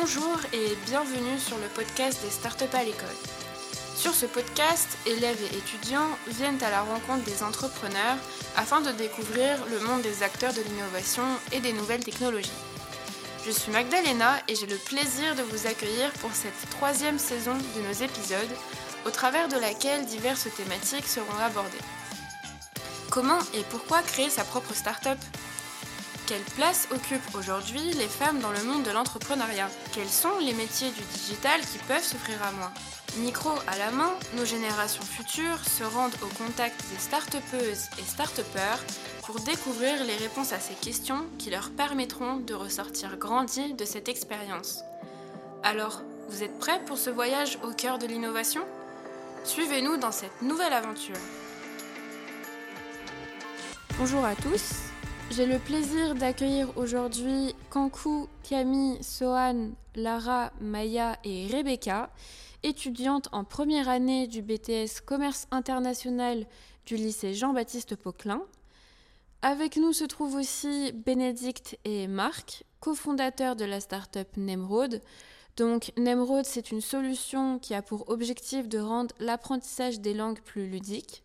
Bonjour et bienvenue sur le podcast des startups à l'école. Sur ce podcast, élèves et étudiants viennent à la rencontre des entrepreneurs afin de découvrir le monde des acteurs de l'innovation et des nouvelles technologies. Je suis Magdalena et j'ai le plaisir de vous accueillir pour cette troisième saison de nos épisodes, au travers de laquelle diverses thématiques seront abordées. Comment et pourquoi créer sa propre start-up? Quelle place occupent aujourd'hui les femmes dans le monde de l'entrepreneuriat? Quels sont les métiers du digital qui peuvent s'offrir à moi? Micro à la main, nos générations futures se rendent au contact des start et start pour découvrir les réponses à ces questions qui leur permettront de ressortir grandis de cette expérience. Alors, vous êtes prêts pour ce voyage au cœur de l'innovation? Suivez-nous dans cette nouvelle aventure. Bonjour à tous, j'ai le plaisir d'accueillir aujourd'hui Kankou, Camille, Sohan, Lara, Maya et Rebecca, étudiantes en première année du BTS Commerce international du lycée Jean-Baptiste Poquelin. Avec nous se trouvent aussi Bénédicte et Marc, cofondateurs de la start-up Nemrod. Donc Nemrod, c'est une solution qui a pour objectif de rendre l'apprentissage des langues plus ludique.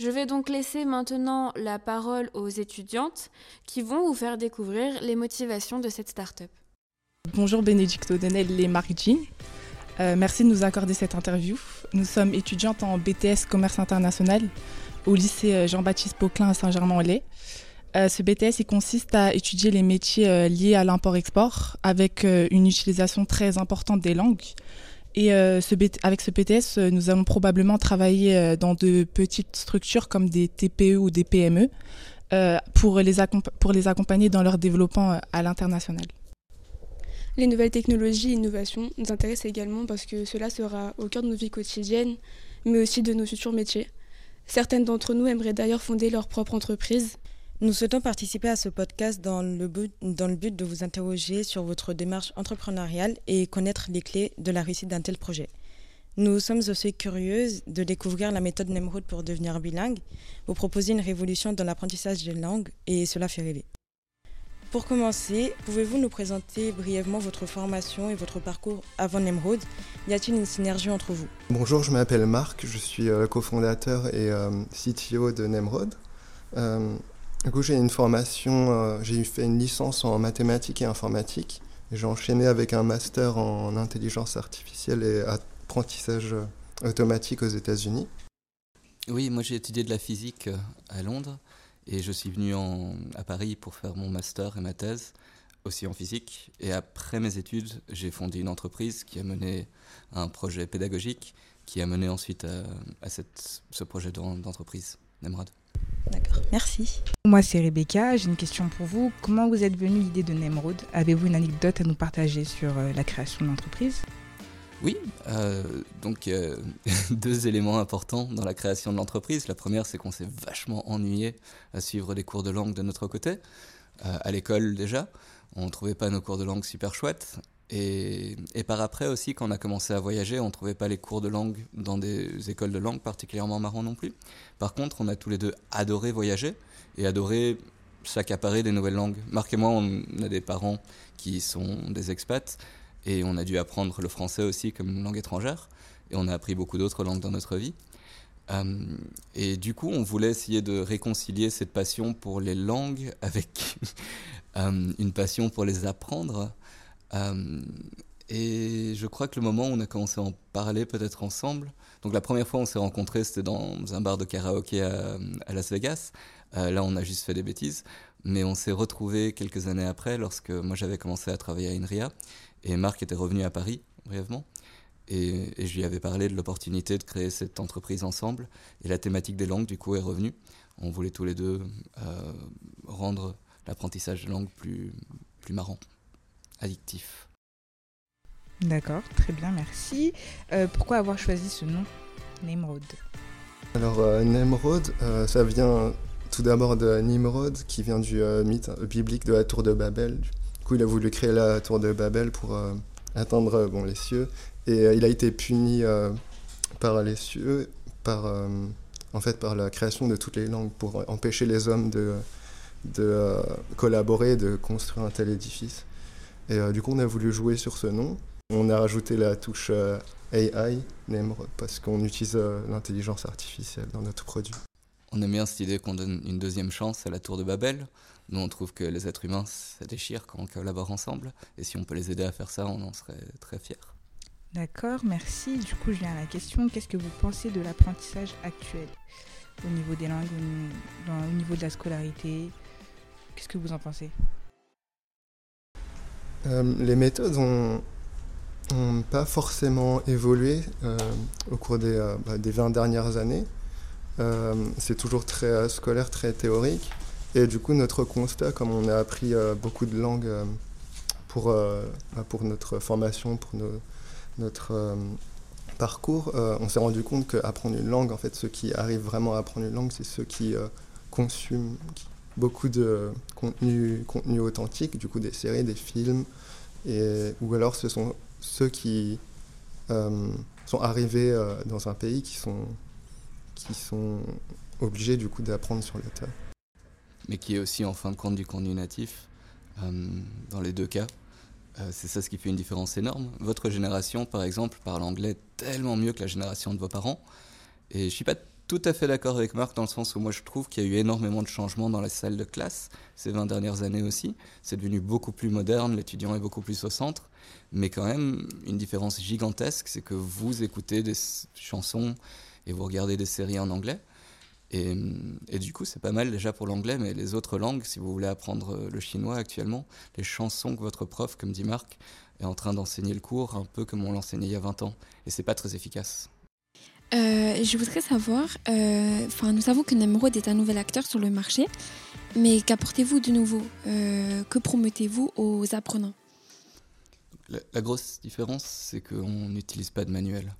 Je vais donc laisser maintenant la parole aux étudiantes qui vont vous faire découvrir les motivations de cette start-up. Bonjour Bénédicte O'Donnell et Marie Jean. Euh, merci de nous accorder cette interview. Nous sommes étudiantes en BTS Commerce International au lycée euh, Jean-Baptiste Poquelin à Saint-Germain-en-Laye. Euh, ce BTS il consiste à étudier les métiers liés à l'import-export avec une utilisation très importante des langues. Et euh, avec ce BTS, euh, nous allons probablement travailler euh, dans de petites structures comme des TPE ou des PME les pour les accompagner dans leur développement à l'international. Les nouvelles technologies et innovations nous intéressent également parce que cela sera au cœur de nos vies quotidiennes, mais aussi de nos futurs métiers. Certaines d'entre nous aimeraient d'ailleurs fonder leur propre entreprise. Nous souhaitons participer à ce podcast dans le, but, dans le but de vous interroger sur votre démarche entrepreneuriale et connaître les clés de la réussite d'un tel projet. Nous sommes aussi curieuses de découvrir la méthode Nemrod pour devenir bilingue, vous proposer une révolution dans l'apprentissage des langues et cela fait rêver. Pour commencer, pouvez-vous nous présenter brièvement votre formation et votre parcours avant Nemrod? Y a-t-il une synergie entre vous? Bonjour, je m'appelle Marc, je suis euh, cofondateur et euh, CTO de Nemrod. Euh, du coup, j'ai une formation, euh, j'ai fait une licence en mathématiques et informatique. J'ai enchaîné avec un master en intelligence artificielle et apprentissage euh, automatique aux États-Unis. Oui, moi j'ai étudié de la physique euh, à Londres et je suis venu à Paris pour faire mon master et ma thèse, aussi en physique. Et après mes études, j'ai fondé une entreprise qui a mené un projet pédagogique qui a mené ensuite à, ce projet d'entreprise, Nemrod. D'accord, merci. Moi, c'est Rebecca. J'ai une question pour vous. Comment vous êtes venue l'idée de Nemrod? Avez-vous une anecdote à nous partager sur euh, la création de l'entreprise? Oui, euh, donc euh, deux éléments importants dans la création de l'entreprise. La première, c'est qu'on s'est vachement ennuyé à suivre des cours de langue de notre côté, à l'école déjà. On ne trouvait pas nos cours de langue super chouettes. Et, par après aussi, quand on a commencé à voyager, on ne trouvait pas les cours de langue dans des écoles de langue particulièrement marrants non plus. Par contre, on a tous les deux adoré voyager et adoré s'accaparer des nouvelles langues. Marc et moi, on a des parents qui sont des expats et on a dû apprendre le français aussi comme langue étrangère et on a appris beaucoup d'autres langues dans notre vie. Euh, et du coup, on voulait essayer de réconcilier cette passion pour les langues avec euh, une passion pour les apprendre. Euh, et je crois que le moment où on a commencé à en parler peut-être ensemble, donc la première fois on s'est rencontrés c'était dans un bar de karaoké à, Las Vegas. Euh, là on a juste fait des bêtises, mais on s'est retrouvés quelques années après lorsque moi j'avais commencé à travailler à INRIA et Marc était revenu à Paris brièvement. Et, je lui avais parlé de l'opportunité de créer cette entreprise ensemble. Et la thématique des langues, du coup, est revenue. On voulait tous les deux euh, rendre l'apprentissage de langue plus, plus marrant addictif. D'accord, très bien, merci. Euh, pourquoi avoir choisi ce nom, Nemrod? Alors, euh, Nemrod, euh, ça vient tout d'abord de Nimrod, qui vient du mythe biblique de la tour de Babel. Du coup, il a voulu créer la tour de Babel pour atteindre bon, les cieux. Et il a été puni par les cieux, par, en fait, par la création de toutes les langues, pour empêcher les hommes de, de collaborer, de construire un tel édifice. Et du coup, on a voulu jouer sur ce nom. On a rajouté la touche AI, Nemrod, parce qu'on utilise l'intelligence artificielle dans notre produit. On aime bien cette idée qu'on donne une deuxième chance à la tour de Babel. Nous, on trouve que les êtres humains, ça déchire quand on collabore ensemble. Et si on peut les aider à faire ça, on en serait très fiers. D'accord, merci. Du coup, je viens à la question. Qu'est-ce que vous pensez de l'apprentissage actuel au niveau des langues, au niveau de la scolarité? Qu'est-ce que vous en pensez? Euh, Les méthodes ont, pas forcément évolué euh, au cours des, euh, bah, des, 20 dernières années. c'est toujours très scolaire, très théorique. Et du coup, notre constat, comme on a appris beaucoup de langues pour, bah, pour notre formation, pour notre euh, parcours, euh, on s'est rendu compte qu'apprendre une langue, en fait, ceux qui arrivent vraiment à apprendre une langue, c'est ceux qui euh, consument beaucoup de contenu, contenu authentique, du coup des séries, des films, et, ou alors ce sont ceux qui sont arrivés dans un pays qui sont, qui sont obligés du coup d'apprendre sur le tas. Mais qui est aussi en fin de compte du contenu natif, dans les deux cas. Euh, c'est ça ce qui fait une différence énorme. Votre génération, par exemple, parle anglais tellement mieux que la génération de vos parents. Et je suis pas tout à fait d'accord avec Marc dans le sens où moi je trouve qu'il y a eu énormément de changements dans la salle de classe ces 20 dernières années aussi. C'est devenu beaucoup plus moderne, l'étudiant est beaucoup plus au centre. Mais quand même, une différence gigantesque, c'est que vous écoutez des chansons et vous regardez des séries en anglais. Et, et, du coup, c'est pas mal déjà pour l'anglais, mais les autres langues, si vous voulez apprendre le chinois actuellement, les chansons que votre prof, comme dit Marc, est en train d'enseigner le cours, un peu comme on l'enseignait il y a 20 ans. Et c'est pas très efficace. Euh, je voudrais savoir, euh, nous savons que Nemrod est un nouvel acteur sur le marché, mais qu'apportez-vous de nouveau? Euh, Que promettez-vous aux apprenants? La, grosse différence, c'est qu'on n'utilise pas de manuel.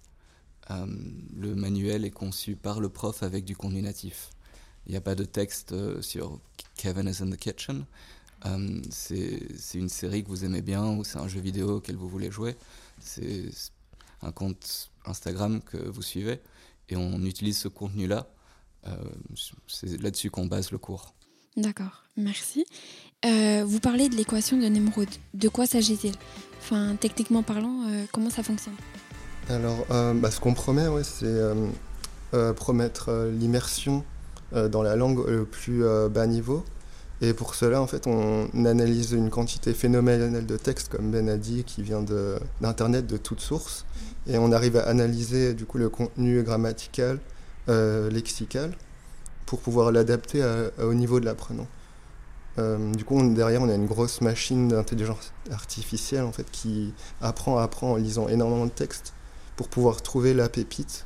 Le manuel est conçu par le prof avec du contenu natif. Il n'y a pas de texte sur Kevin is in the kitchen. C'est une série que vous aimez bien ou c'est un jeu vidéo auquel vous voulez jouer. Un compte Instagram que vous suivez et on utilise ce contenu-là. c'est là-dessus qu'on base le cours. D'accord, merci. vous parlez de l'équation de Nemrod. De quoi s'agit-il? Enfin, techniquement parlant, comment ça fonctionne? Alors, euh, bah, ce qu'on promet, c'est euh, euh, promettre l'immersion dans la langue le plus bas niveau. Et pour cela, en fait, on analyse une quantité phénoménale de textes, comme Ben a dit, qui vient d'Internet de, toutes sources. Et on arrive à analyser du coup le contenu grammatical, lexical, pour pouvoir l'adapter au niveau de l'apprenant. du coup, derrière, on a une grosse machine d'intelligence artificielle en fait, qui apprend, apprend en lisant énormément de textes pour pouvoir trouver la pépite,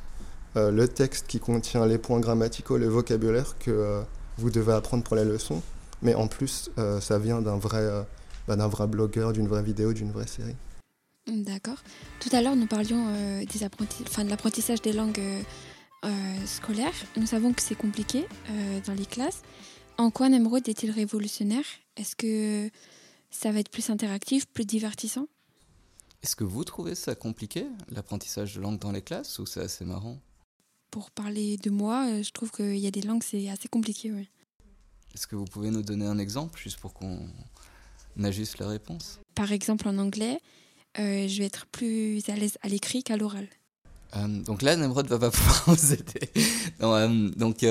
euh, le texte qui contient les points grammaticaux, le vocabulaire que euh, vous devez apprendre pour la leçon. Mais en plus, euh, ça vient d'un vrai, bah, d'un vrai blogueur, d'une vraie vidéo, d'une vraie série. D'accord. Tout à l'heure, nous parlions des enfin, de l'apprentissage des langues scolaires. Nous savons que c'est compliqué dans les classes. En quoi Nemrod est-il révolutionnaire? Est-ce que ça va être plus interactif, plus divertissant? Est-ce que vous trouvez ça compliqué, l'apprentissage de langue dans les classes, ou c'est assez marrant? Pour parler de moi, euh, je trouve qu'il y a des langues, c'est assez compliqué, oui. Est-ce que vous pouvez nous donner un exemple, juste pour qu'on ajuste la réponse? Par exemple, en anglais, euh, je vais être plus à l'aise à l'écrit qu'à l'oral. Euh, donc là, Nemrod va pas pouvoir vous aider. donc,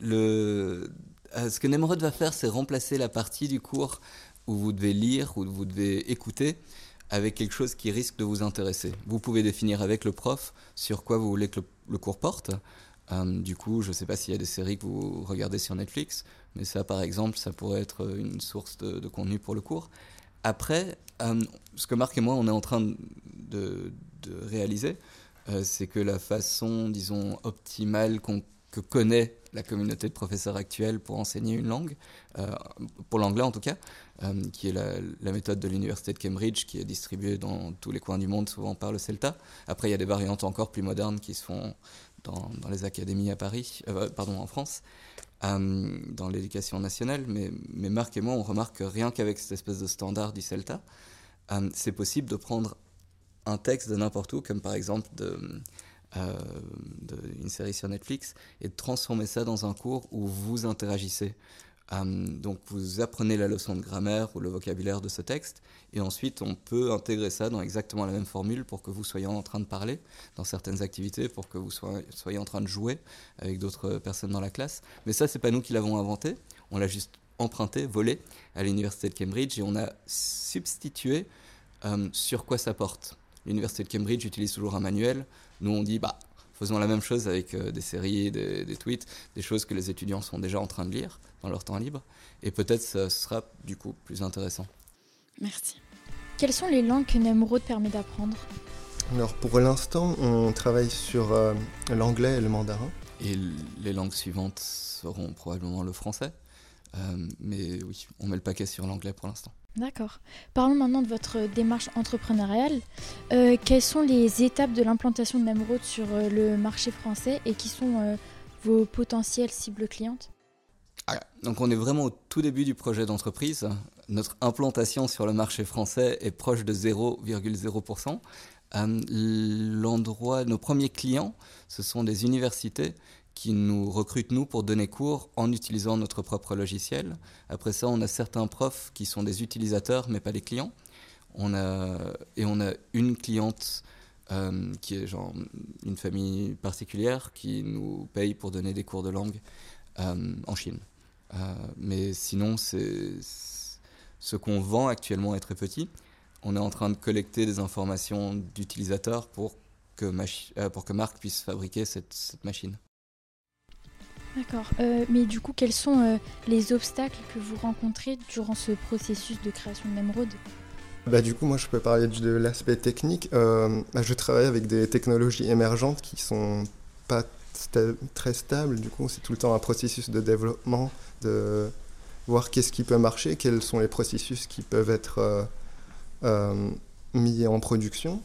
le... ce que Nemrod va faire, c'est remplacer la partie du cours où vous devez lire, où vous devez écouter, avec quelque chose qui risque de vous intéresser. Vous pouvez définir avec le prof sur quoi vous voulez que le, cours porte. Euh, du coup, je ne sais pas s'il y a des séries que vous regardez sur Netflix, mais ça, par exemple, ça pourrait être une source de, contenu pour le cours. Après, euh, ce que Marc et moi, on est en train de, réaliser, euh, c'est que la façon, disons, optimale que connaît la communauté de professeurs actuels pour enseigner une langue, pour l'anglais en tout cas, euh, qui est la, méthode de l'université de Cambridge, qui est distribuée dans tous les coins du monde, souvent par le CELTA. Après, il y a des variantes encore plus modernes qui se font dans, les académies à Paris, euh, pardon, en France, euh, dans l'éducation nationale. Mais, Marc et moi, on remarque que rien qu'avec cette espèce de standard du CELTA, c'est possible de prendre un texte de n'importe où, comme par exemple de, une série sur Netflix, et de transformer ça dans un cours où vous interagissez Euh, donc vous apprenez la leçon de grammaire ou le vocabulaire de ce texte, et ensuite on peut intégrer ça dans exactement la même formule pour que vous soyez en train de parler dans certaines activités, pour que vous soyez, en train de jouer avec d'autres personnes dans la classe. Mais ça, c'est pas nous qui l'avons inventé, on l'a juste emprunté, volé à l'université de Cambridge, et on a substitué euh, sur quoi ça porte. L'université de Cambridge utilise toujours un manuel. Nous, on dit, bah, faisons la même chose avec euh, des séries, des, tweets, des choses que les étudiants sont déjà en train de lire dans leur temps libre. Et peut-être ce sera du coup plus intéressant. Merci. Quelles sont les langues que Nemrod permet d'apprendre? Alors pour l'instant, on travaille sur euh, l'anglais et le mandarin. Et les langues suivantes seront probablement le français. Euh, mais oui, on met le paquet sur l'anglais pour l'instant. D'accord. Parlons maintenant de votre démarche entrepreneuriale. Euh, quelles sont les étapes de l'implantation de Nemrod sur euh, le marché français et qui sont euh, vos potentielles cibles clientes? Ah, Donc on est vraiment au tout début du projet d'entreprise. Notre implantation sur le marché français est proche de 0,0%. L'endroit, nos premiers clients, ce sont des universités qui nous recrutent nous pour donner cours en utilisant notre propre logiciel. Après ça, on a certains profs qui sont des utilisateurs mais pas des clients. On a, et on a une cliente euh, qui est genre une famille particulière qui nous paye pour donner des cours de langue euh, en Chine. Euh, mais sinon, c'est ce qu'on vend actuellement est très petit. On est en train de collecter des informations d'utilisateurs pour que, pour que Marc puisse fabriquer cette, cette machine. D'accord. Euh, mais du coup, quels sont euh, les obstacles que vous rencontrez durant ce processus de création de Nemrod? Bah, du coup, moi, je peux parler de l'aspect technique. Euh, bah, je travaille avec des technologies émergentes qui sont pas très stables. Du coup, c'est tout le temps un processus de développement, de voir qu'est-ce qui peut marcher, quels sont les processus qui peuvent être mis en production.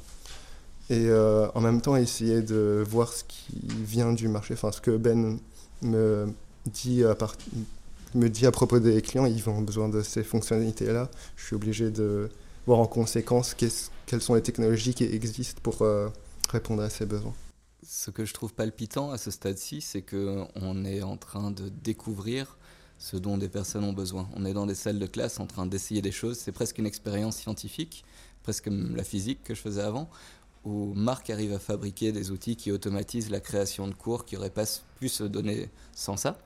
Et en même temps, essayer de voir ce qui vient du marché, enfin, ce que Ben me dit à, me dit à propos des clients, ils ont besoin de ces fonctionnalités-là. Je suis obligé de voir en conséquence quelles sont les technologies qui existent pour euh, répondre à ces besoins. Ce que je trouve palpitant à ce stade-ci, c'est qu'on est en train de découvrir ce dont des personnes ont besoin. On est dans des salles de classe en train d'essayer des choses. C'est presque une expérience scientifique, presque la physique que je faisais avant, où Marc arrive à fabriquer des outils qui automatisent la création de cours qui n'auraient pas pu se donner sans ça.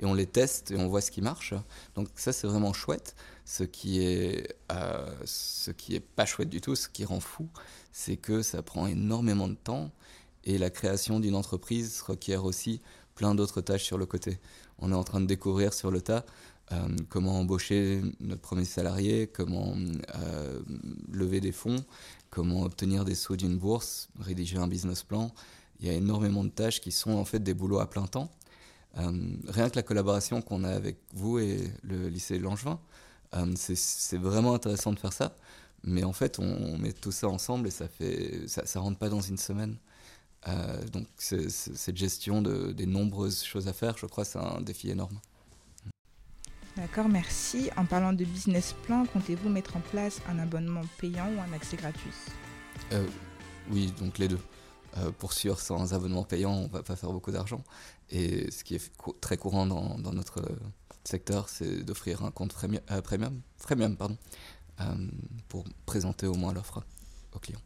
Et on les teste et on voit ce qui marche. Donc ça, c'est vraiment chouette. Ce qui est, euh, ce qui est pas chouette du tout, ce qui rend fou, c'est que ça prend énormément de temps et la création d'une entreprise requiert aussi plein d'autres tâches sur le côté. On est en train de découvrir sur le tas euh, comment embaucher notre premier salarié, comment euh, lever des fonds, comment obtenir des sous d'une bourse, rédiger un business plan. Il y a énormément de tâches qui sont en fait des boulots à plein temps. Euh, rien que la collaboration qu'on a avec vous et le lycée Langevin, c'est vraiment intéressant de faire ça. Mais en fait, on, met tout ça ensemble et ça fait, ça, rentre pas dans une semaine. Donc cette gestion de, des nombreuses choses à faire, je crois, c'est un défi énorme. D'accord, merci. En parlant de business plan, comptez-vous mettre en place un abonnement payant ou un accès gratuit? Euh, Oui, donc les deux. Euh, pour sûr, sans abonnement payant, on ne va pas faire beaucoup d'argent. Et ce qui est très courant dans, notre secteur, c'est d'offrir un compte premium, euh, premium, pardon, pour présenter au moins l'offre aux clients.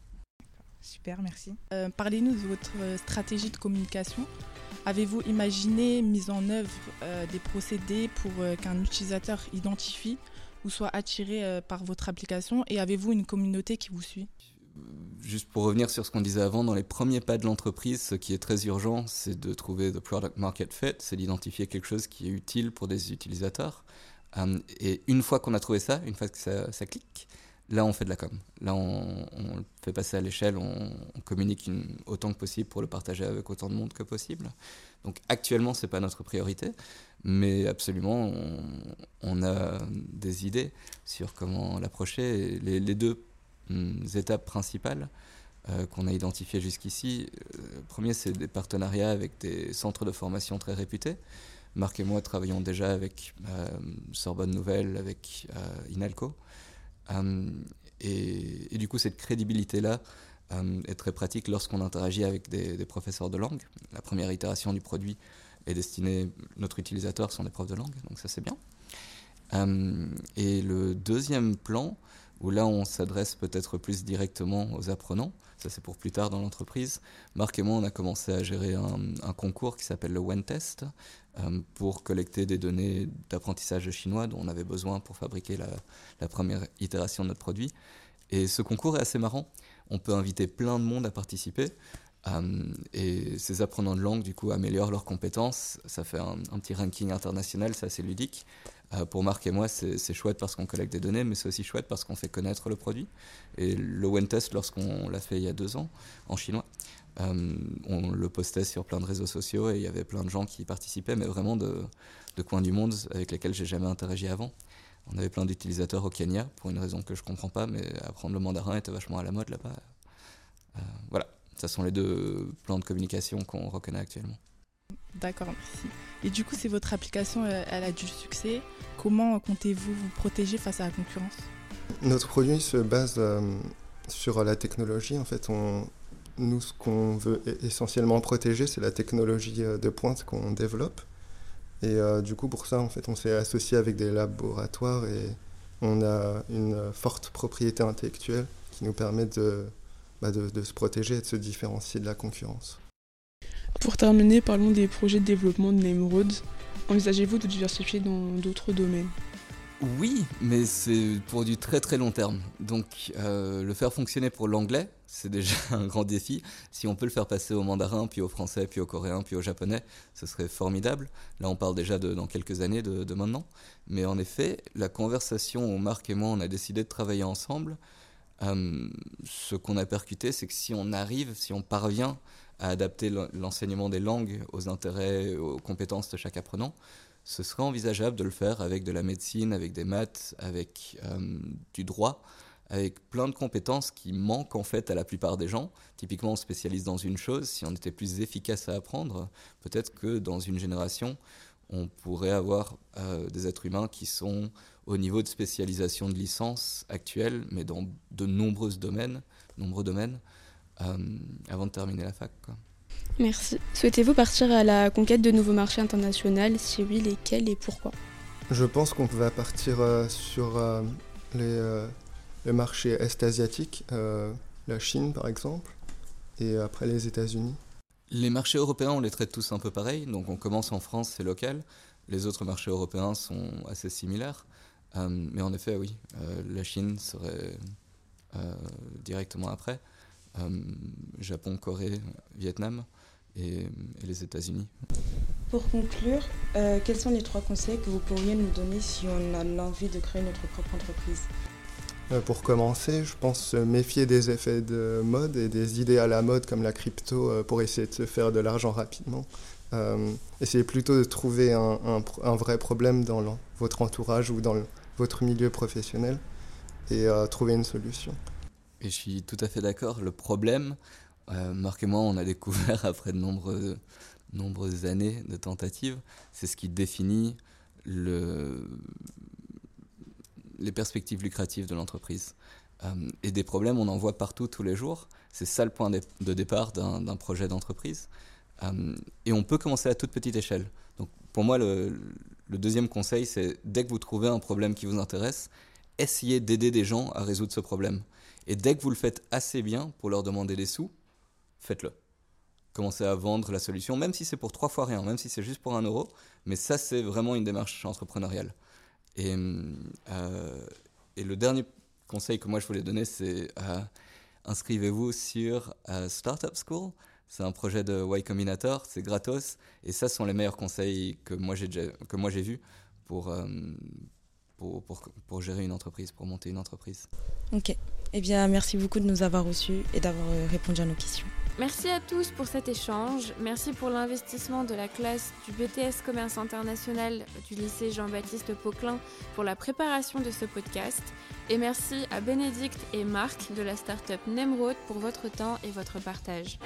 Super, merci. Parlez-nous de votre stratégie de communication Avez-vous imaginé, mis en œuvre euh, des procédés pour euh, qu'un utilisateur identifie ou soit attiré euh, par votre application? Et avez-vous une communauté qui vous suit? Juste pour revenir sur ce qu'on disait avant, dans les premiers pas de l'entreprise, ce qui est très urgent, c'est de trouver le product market fit, c'est d'identifier quelque chose qui est utile pour des utilisateurs. et une fois qu'on a trouvé ça, une fois que ça clique, Là, on fait de la com. Là, on, le fait passer à l'échelle, on, communique autant que possible pour le partager avec autant de monde que possible. Donc, actuellement, ce n'est pas notre priorité, mais absolument, on, a des idées sur comment l'approcher. Les, les, deux hum, étapes principales euh, qu'on a identifiées jusqu'ici, euh, premier, c'est des partenariats avec des centres de formation très réputés. Marc et moi travaillons déjà avec euh, Sorbonne Nouvelle, avec Inalco. Euh, et, du coup, cette crédibilité-là euh, est très pratique lorsqu'on interagit avec des, professeurs de langue. La première itération du produit est destinée, notre utilisateur sont des profs de langue, donc ça c'est bien. et le deuxième plan, où là on s'adresse peut-être plus directement aux apprenants, ça c'est pour plus tard dans l'entreprise. Marc et moi, on a commencé à gérer un, concours qui s'appelle le WenTest euh, pour collecter des données d'apprentissage chinois dont on avait besoin pour fabriquer la, première itération de notre produit. Et ce concours est assez marrant. On peut inviter plein de monde à participer. Euh, et ces apprenants de langue, du coup, améliorent leurs compétences. Ça fait un petit ranking international, c'est assez ludique. Euh, pour Marc et moi, c'est chouette parce qu'on collecte des données, mais c'est aussi chouette parce qu'on fait connaître le produit. Et le WenTest, lorsqu'on l'a fait il y a deux ans, en chinois, euh, on le postait sur plein de réseaux sociaux et il y avait plein de gens qui participaient, mais vraiment de, coins du monde avec lesquels j'ai jamais interagi avant. On avait plein d'utilisateurs au Kenya, pour une raison que je comprends pas, mais apprendre le mandarin était vachement à la mode là-bas. Euh, voilà, ce sont les deux plans de communication qu'on reconnaît actuellement. D'accord, merci. Et du coup, c'est votre application, euh, elle a du succès. Comment comptez-vous vous protéger face à la concurrence? Notre produit se base euh, sur la technologie. En fait, nous, ce qu'on veut essentiellement protéger, c'est la technologie euh, de pointe qu'on développe. Et du coup, pour ça, en fait, on s'est associé avec des laboratoires et on a une forte propriété intellectuelle qui nous permet de, bah, de se protéger et de se différencier de la concurrence. Pour terminer, parlons des projets de développement de Nemrod. Envisagez-vous de diversifier dans d'autres domaines? Oui, mais c'est pour du très très long terme. Donc euh, le faire fonctionner pour l'anglais, c'est déjà un grand défi. Si on peut le faire passer au mandarin, puis au français, puis au coréen, puis au japonais, ce serait formidable. Là, on parle déjà dans quelques années de, maintenant. Mais en effet, la conversation où Marc et moi, on a décidé de travailler ensemble, euh, ce qu'on a percuté, c'est que si on arrive, si on parvient à adapter l'enseignement des langues aux intérêts, aux compétences de chaque apprenant, ce serait envisageable de le faire avec de la médecine, avec des maths, avec euh, du droit, avec plein de compétences qui manquent en fait à la plupart des gens. Typiquement, on spécialise dans une chose, si on était plus efficace à apprendre, peut-être que dans une génération, on pourrait avoir euh, des êtres humains qui sont au niveau de spécialisation de licence actuelle, mais dans de nombreux domaines, nombreux domaines, avant de terminer la fac. Merci. Souhaitez-vous partir à la conquête de nouveaux marchés internationaux? Si oui, lesquels et pourquoi? Je pense qu'on va partir euh, sur euh, les, marchés est-asiatiques, la Chine par exemple, et après les États-Unis. Les marchés européens, on les traite tous un peu pareil. Donc on commence en France, c'est local. Les autres marchés européens sont assez similaires. mais en effet, oui, la Chine serait directement après. Euh, Japon, Corée, Vietnam et, les États-Unis. Pour conclure, euh, quels sont les trois conseils que vous pourriez nous donner si on a l'envie de créer notre propre entreprise? Euh, pour commencer, je pense se méfier des effets de mode et des idées à la mode comme la crypto pour essayer de se faire de l'argent rapidement. essayez plutôt de trouver un, un, vrai problème dans votre entourage ou dans votre milieu professionnel et trouver une solution. Et je suis tout à fait d'accord. Le problème, euh, Marc et moi, on a découvert après de nombreuses, années de tentatives, c'est ce qui définit le, les perspectives lucratives de l'entreprise. Euh, et des problèmes, on en voit partout tous les jours. C'est ça le point de, départ d'un projet d'entreprise. Euh, et on peut commencer à toute petite échelle. Donc pour moi, le deuxième conseil, c'est dès que vous trouvez un problème qui vous intéresse, essayez d'aider des gens à résoudre ce problème. Et dès que vous le faites assez bien pour leur demander des sous, faites-le. Commencez à vendre la solution, même si c'est pour trois fois rien, même si c'est juste pour un euro. Mais ça, c'est vraiment une démarche entrepreneuriale. Et, euh, le dernier conseil que moi je voulais donner, c'est euh, inscrivez-vous sur euh, Startup School. C'est un projet de Y Combinator, c'est gratos. Et ça, ce sont les meilleurs conseils que moi j'ai que moi j'ai vus pour, pour, pour, pour, gérer une entreprise, pour monter une entreprise. Ok. Eh bien, merci beaucoup de nous avoir reçus et d'avoir euh, répondu à nos questions. Merci à tous pour cet échange. Merci pour l'investissement de la classe du BTS Commerce International du lycée Jean-Baptiste Poquelin pour la préparation de ce podcast. Et merci à Bénédicte et Marc de la start-up Nemrod pour votre temps et votre partage.